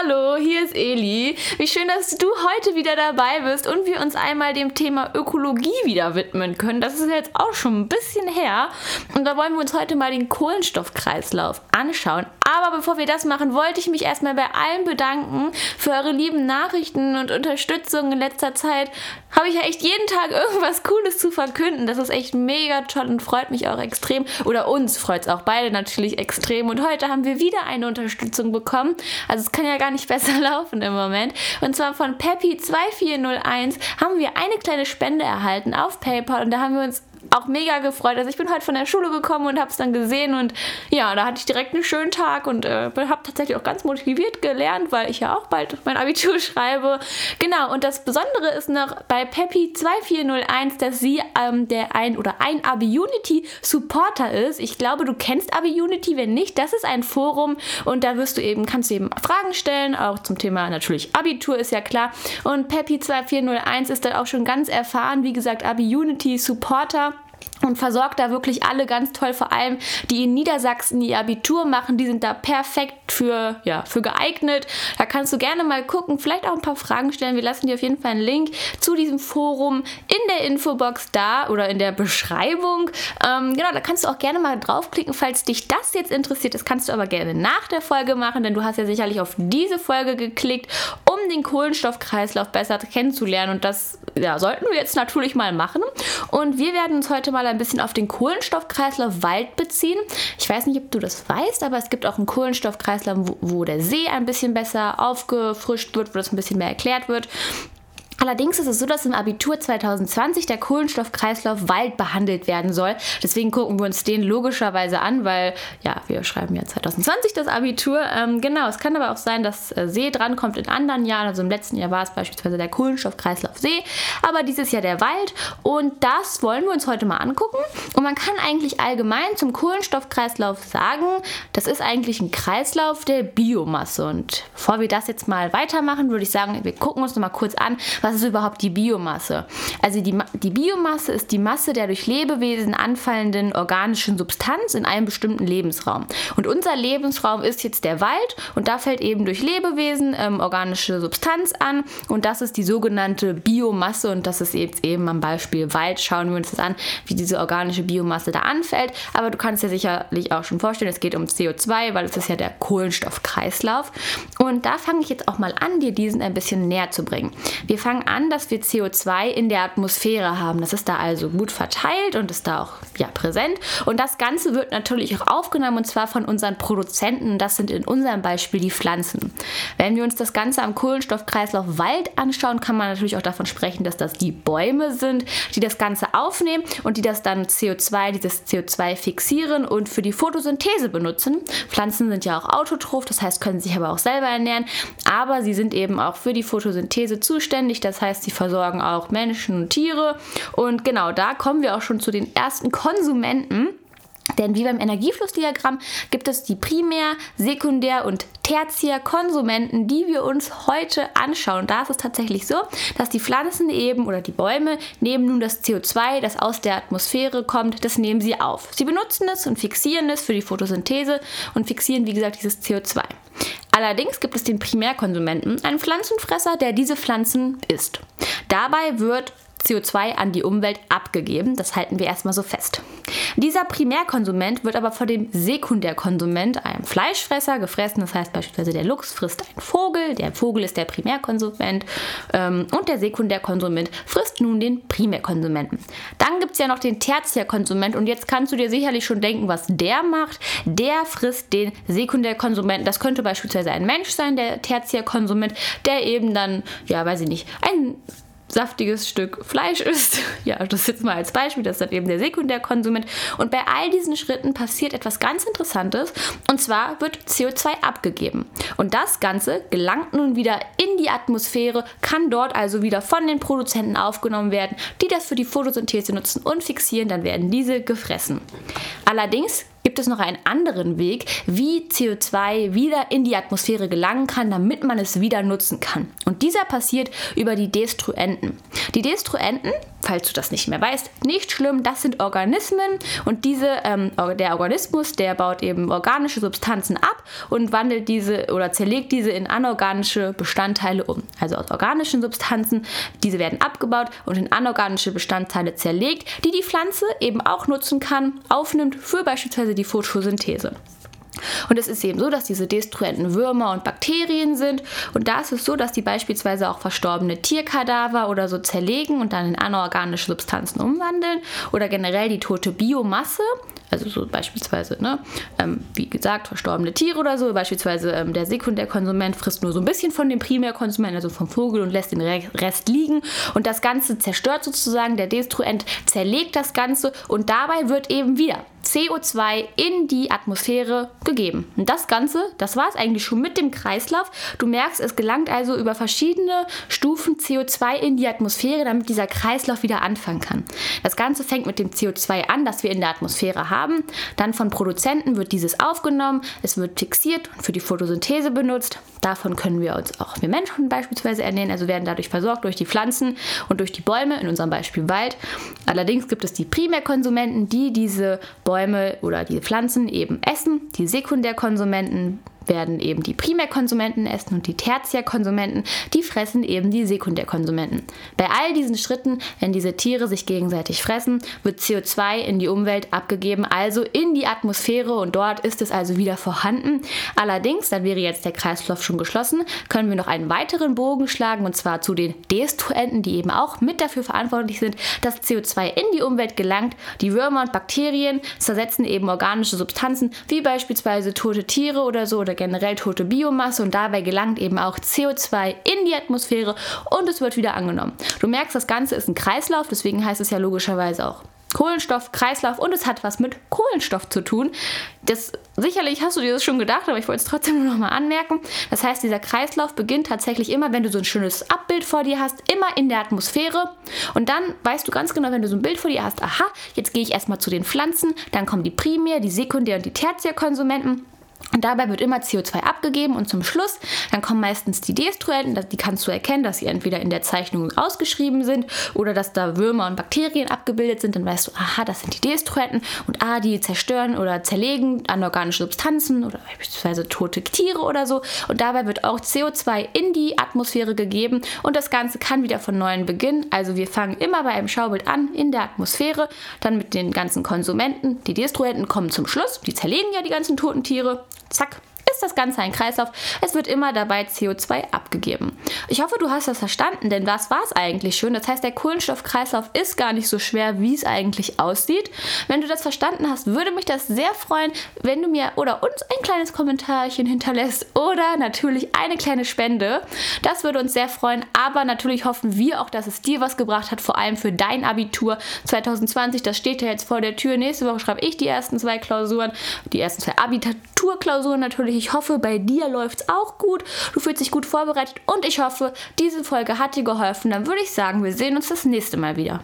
Hallo, hier ist Eli. Wie schön, dass du heute wieder dabei bist und wir uns einmal dem Thema Ökologie wieder widmen können. Das ist jetzt auch schon ein bisschen her. Und da wollen wir uns heute mal den Kohlenstoffkreislauf anschauen. Aber bevor wir das machen, wollte ich mich erstmal bei allen bedanken für eure lieben Nachrichten und Unterstützung in letzter Zeit. Habe ich ja echt jeden Tag irgendwas Cooles zu verkünden. Das ist echt mega toll und freut mich auch extrem. Oder uns freut es auch beide natürlich extrem. Und heute haben wir wieder eine Unterstützung bekommen. Also es kann ja gar nicht besser laufen im Moment. Und zwar von Peppy2401 haben wir eine kleine Spende erhalten auf PayPal und da haben wir uns auch mega gefreut. Also ich bin heute von der Schule gekommen und habe es dann gesehen und ja, da hatte ich direkt einen schönen Tag und äh, habe tatsächlich auch ganz motiviert gelernt, weil ich ja auch bald mein Abitur schreibe. Genau, und das Besondere ist noch bei Peppy 2401, dass sie ähm, der ein oder ein Abi-Unity Supporter ist. Ich glaube, du kennst Abi-Unity, wenn nicht, das ist ein Forum und da wirst du eben, kannst du eben Fragen stellen, auch zum Thema natürlich Abitur ist ja klar. Und Peppy 2401 ist dann auch schon ganz erfahren, wie gesagt, Abi-Unity Supporter und versorgt da wirklich alle ganz toll, vor allem die in Niedersachsen ihr Abitur machen, die sind da perfekt für, ja, für geeignet. Da kannst du gerne mal gucken, vielleicht auch ein paar Fragen stellen. Wir lassen dir auf jeden Fall einen Link zu diesem Forum in der Infobox da oder in der Beschreibung. Ähm, genau, da kannst du auch gerne mal draufklicken, falls dich das jetzt interessiert. Das kannst du aber gerne nach der Folge machen, denn du hast ja sicherlich auf diese Folge geklickt, um den Kohlenstoffkreislauf besser kennenzulernen. Und das ja, sollten wir jetzt natürlich mal machen. Und wir werden uns heute mal ein bisschen auf den Kohlenstoffkreislauf Wald beziehen. Ich weiß nicht, ob du das weißt, aber es gibt auch einen Kohlenstoffkreislauf, wo, wo der See ein bisschen besser aufgefrischt wird, wo das ein bisschen mehr erklärt wird. Allerdings ist es so, dass im Abitur 2020 der Kohlenstoffkreislauf Wald behandelt werden soll. Deswegen gucken wir uns den logischerweise an, weil ja, wir schreiben ja 2020 das Abitur. Ähm, genau, es kann aber auch sein, dass äh, See drankommt in anderen Jahren. Also im letzten Jahr war es beispielsweise der Kohlenstoffkreislauf See, aber dieses Jahr der Wald. Und das wollen wir uns heute mal angucken. Und man kann eigentlich allgemein zum Kohlenstoffkreislauf sagen, das ist eigentlich ein Kreislauf der Biomasse. Und bevor wir das jetzt mal weitermachen, würde ich sagen, wir gucken uns noch mal kurz an, was was ist überhaupt die Biomasse? Also die, die Biomasse ist die Masse der durch Lebewesen anfallenden organischen Substanz in einem bestimmten Lebensraum. Und unser Lebensraum ist jetzt der Wald und da fällt eben durch Lebewesen ähm, organische Substanz an und das ist die sogenannte Biomasse und das ist jetzt eben am Beispiel Wald. Schauen wir uns das an, wie diese organische Biomasse da anfällt. Aber du kannst dir sicherlich auch schon vorstellen, es geht um CO2, weil es ist ja der Kohlenstoffkreislauf. Und da fange ich jetzt auch mal an, dir diesen ein bisschen näher zu bringen. Wir fangen fangen an, dass wir CO2 in der Atmosphäre haben. Das ist da also gut verteilt und ist da auch ja, präsent. Und das Ganze wird natürlich auch aufgenommen und zwar von unseren Produzenten. Das sind in unserem Beispiel die Pflanzen. Wenn wir uns das Ganze am Kohlenstoffkreislauf Wald anschauen, kann man natürlich auch davon sprechen, dass das die Bäume sind, die das Ganze aufnehmen und die das dann CO2, dieses CO2 fixieren und für die Photosynthese benutzen. Pflanzen sind ja auch autotroph, das heißt, können sich aber auch selber ernähren, aber sie sind eben auch für die Photosynthese zuständig. Das heißt, sie versorgen auch Menschen und Tiere. Und genau da kommen wir auch schon zu den ersten Konsumenten. Denn wie beim Energieflussdiagramm gibt es die Primär-, Sekundär- und Tertiärkonsumenten, die wir uns heute anschauen. Da ist es tatsächlich so, dass die Pflanzen eben oder die Bäume nehmen nun das CO2, das aus der Atmosphäre kommt, das nehmen sie auf. Sie benutzen es und fixieren es für die Photosynthese und fixieren, wie gesagt, dieses CO2. Allerdings gibt es den Primärkonsumenten, einen Pflanzenfresser, der diese Pflanzen isst. Dabei wird CO2 an die Umwelt abgegeben. Das halten wir erstmal so fest. Dieser Primärkonsument wird aber von dem Sekundärkonsument, einem Fleischfresser, gefressen. Das heißt beispielsweise der Luchs frisst einen Vogel, der Vogel ist der Primärkonsument ähm, und der Sekundärkonsument frisst nun den Primärkonsumenten. Dann gibt es ja noch den Tertiärkonsument und jetzt kannst du dir sicherlich schon denken, was der macht. Der frisst den Sekundärkonsumenten. Das könnte beispielsweise ein Mensch sein, der Tertiärkonsument, der eben dann, ja, weiß ich nicht, ein saftiges Stück Fleisch isst. Ja, das jetzt mal als Beispiel, das ist dann eben der Sekundärkonsument. Und bei all diesen Schritten passiert etwas ganz Interessantes und zwar wird CO2 abgegeben. Und das Ganze gelangt nun wieder in die Atmosphäre, kann dort also wieder von den Produzenten aufgenommen werden, die das für die Photosynthese nutzen und fixieren, dann werden diese gefressen. Allerdings gibt es noch einen anderen Weg, wie CO2 wieder in die Atmosphäre gelangen kann, damit man es wieder nutzen kann. Und dieser passiert über die Destruenten. Die Destruenten falls du das nicht mehr weißt, nicht schlimm, das sind Organismen und diese, ähm, der Organismus, der baut eben organische Substanzen ab und wandelt diese oder zerlegt diese in anorganische Bestandteile um. Also aus organischen Substanzen, diese werden abgebaut und in anorganische Bestandteile zerlegt, die die Pflanze eben auch nutzen kann, aufnimmt für beispielsweise die Photosynthese. Und es ist eben so, dass diese destruenten Würmer und Bakterien sind. Und da ist es so, dass die beispielsweise auch verstorbene Tierkadaver oder so zerlegen und dann in anorganische Substanzen umwandeln. Oder generell die tote Biomasse. Also so beispielsweise, ne, ähm, wie gesagt, verstorbene Tiere oder so. Beispielsweise ähm, der Sekundärkonsument frisst nur so ein bisschen von dem Primärkonsumenten, also vom Vogel, und lässt den Rest liegen. Und das Ganze zerstört sozusagen, der Destruent zerlegt das Ganze und dabei wird eben wieder CO2 in die Atmosphäre gegeben. Und das Ganze, das war es eigentlich schon mit dem Kreislauf. Du merkst, es gelangt also über verschiedene Stufen CO2 in die Atmosphäre, damit dieser Kreislauf wieder anfangen kann. Das Ganze fängt mit dem CO2 an, das wir in der Atmosphäre haben. Dann von Produzenten wird dieses aufgenommen, es wird fixiert und für die Photosynthese benutzt. Davon können wir uns auch wir Menschen beispielsweise ernähren, also werden dadurch versorgt durch die Pflanzen und durch die Bäume, in unserem Beispiel Wald. Allerdings gibt es die Primärkonsumenten, die diese Bäume oder die Pflanzen eben essen, die Sekundärkonsumenten werden eben die Primärkonsumenten essen und die Tertiärkonsumenten, die fressen eben die Sekundärkonsumenten. Bei all diesen Schritten, wenn diese Tiere sich gegenseitig fressen, wird CO2 in die Umwelt abgegeben, also in die Atmosphäre und dort ist es also wieder vorhanden. Allerdings, dann wäre jetzt der Kreislauf schon geschlossen, können wir noch einen weiteren Bogen schlagen und zwar zu den Destruenten, die eben auch mit dafür verantwortlich sind, dass CO2 in die Umwelt gelangt. Die Würmer und Bakterien zersetzen eben organische Substanzen, wie beispielsweise tote Tiere oder so oder generell tote Biomasse und dabei gelangt eben auch CO2 in die Atmosphäre und es wird wieder angenommen. Du merkst, das Ganze ist ein Kreislauf, deswegen heißt es ja logischerweise auch Kohlenstoff, Kreislauf und es hat was mit Kohlenstoff zu tun. Das, sicherlich hast du dir das schon gedacht, aber ich wollte es trotzdem nur noch mal anmerken. Das heißt, dieser Kreislauf beginnt tatsächlich immer, wenn du so ein schönes Abbild vor dir hast, immer in der Atmosphäre. Und dann weißt du ganz genau, wenn du so ein Bild vor dir hast, aha, jetzt gehe ich erstmal zu den Pflanzen, dann kommen die Primär-, die Sekundär- und die Tertiärkonsumenten. Und dabei wird immer CO2 abgegeben und zum Schluss, dann kommen meistens die Destruenten, die kannst du erkennen, dass sie entweder in der Zeichnung ausgeschrieben sind oder dass da Würmer und Bakterien abgebildet sind. Dann weißt du, aha, das sind die Destruenten und ah, die zerstören oder zerlegen anorganische Substanzen oder beispielsweise tote Tiere oder so. Und dabei wird auch CO2 in die Atmosphäre gegeben und das Ganze kann wieder von neuem beginnen. Also wir fangen immer bei einem Schaubild an in der Atmosphäre, dann mit den ganzen Konsumenten. Die Destruenten kommen zum Schluss, die zerlegen ja die ganzen toten Tiere zack, ist das Ganze ein Kreislauf. Es wird immer dabei CO2 abgegeben. Ich hoffe, du hast das verstanden, denn was war es eigentlich schon? Das heißt, der Kohlenstoffkreislauf ist gar nicht so schwer, wie es eigentlich aussieht. Wenn du das verstanden hast, würde mich das sehr freuen, wenn du mir oder uns ein kleines Kommentarchen hinterlässt oder natürlich eine kleine Spende. Das würde uns sehr freuen, aber natürlich hoffen wir auch, dass es dir was gebracht hat, vor allem für dein Abitur 2020. Das steht ja jetzt vor der Tür. Nächste Woche schreibe ich die ersten zwei Klausuren, die ersten zwei Abiturklausuren natürlich. Ich hoffe, bei dir läuft es auch gut. Du fühlst dich gut vorbereitet und ich hoffe, diese Folge hat dir geholfen. Dann würde ich sagen, wir sehen uns das nächste Mal wieder.